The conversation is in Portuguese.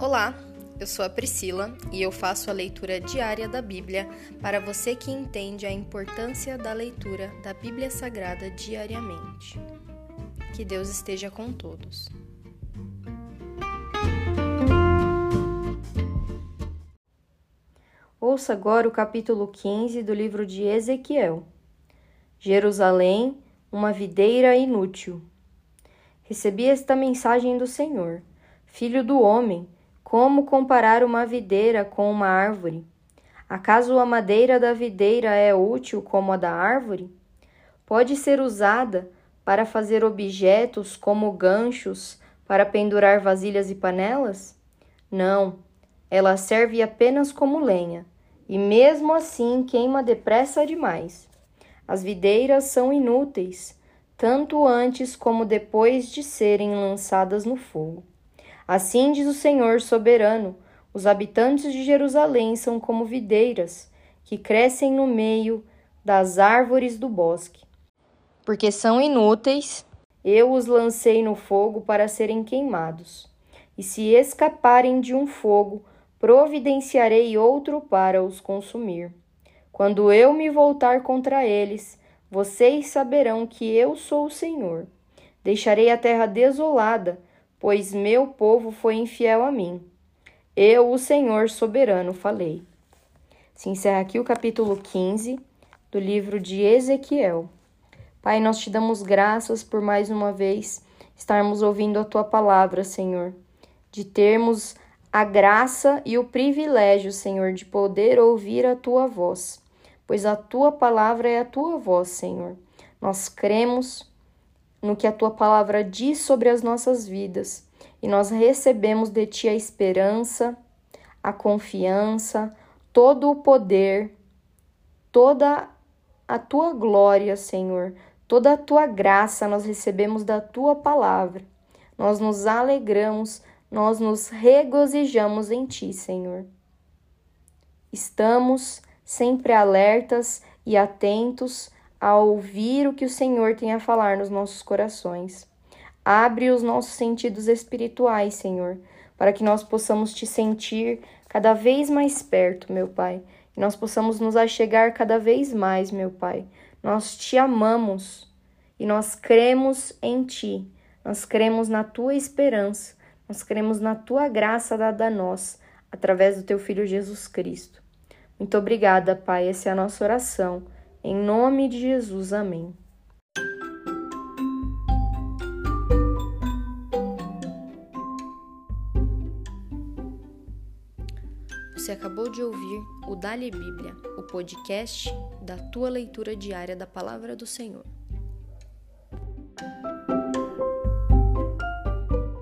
Olá, eu sou a Priscila e eu faço a leitura diária da Bíblia para você que entende a importância da leitura da Bíblia Sagrada diariamente. Que Deus esteja com todos. Ouça agora o capítulo 15 do livro de Ezequiel. Jerusalém, uma videira inútil. Recebi esta mensagem do Senhor: Filho do homem, como comparar uma videira com uma árvore? Acaso a madeira da videira é útil como a da árvore? Pode ser usada para fazer objetos como ganchos para pendurar vasilhas e panelas? Não, ela serve apenas como lenha, e mesmo assim queima depressa demais. As videiras são inúteis, tanto antes como depois de serem lançadas no fogo. Assim diz o Senhor soberano: os habitantes de Jerusalém são como videiras que crescem no meio das árvores do bosque. Porque são inúteis, eu os lancei no fogo para serem queimados. E se escaparem de um fogo, providenciarei outro para os consumir. Quando eu me voltar contra eles, vocês saberão que eu sou o Senhor. Deixarei a terra desolada pois meu povo foi infiel a mim. Eu, o Senhor soberano, falei. Se encerra aqui o capítulo 15 do livro de Ezequiel. Pai, nós te damos graças por mais uma vez estarmos ouvindo a tua palavra, Senhor, de termos a graça e o privilégio, Senhor, de poder ouvir a tua voz, pois a tua palavra é a tua voz, Senhor. Nós cremos no que a tua palavra diz sobre as nossas vidas e nós recebemos de ti a esperança, a confiança, todo o poder, toda a tua glória, Senhor, toda a tua graça nós recebemos da tua palavra. Nós nos alegramos, nós nos regozijamos em ti, Senhor. Estamos sempre alertas e atentos a ouvir o que o Senhor tem a falar nos nossos corações. Abre os nossos sentidos espirituais, Senhor, para que nós possamos te sentir cada vez mais perto, meu Pai, e nós possamos nos achegar cada vez mais, meu Pai. Nós te amamos e nós cremos em ti. Nós cremos na tua esperança. Nós cremos na tua graça dada a nós através do teu filho Jesus Cristo. Muito obrigada, Pai. Essa é a nossa oração em nome de Jesus, amém. Você acabou de ouvir o Dali Bíblia, o podcast da tua leitura diária da palavra do Senhor.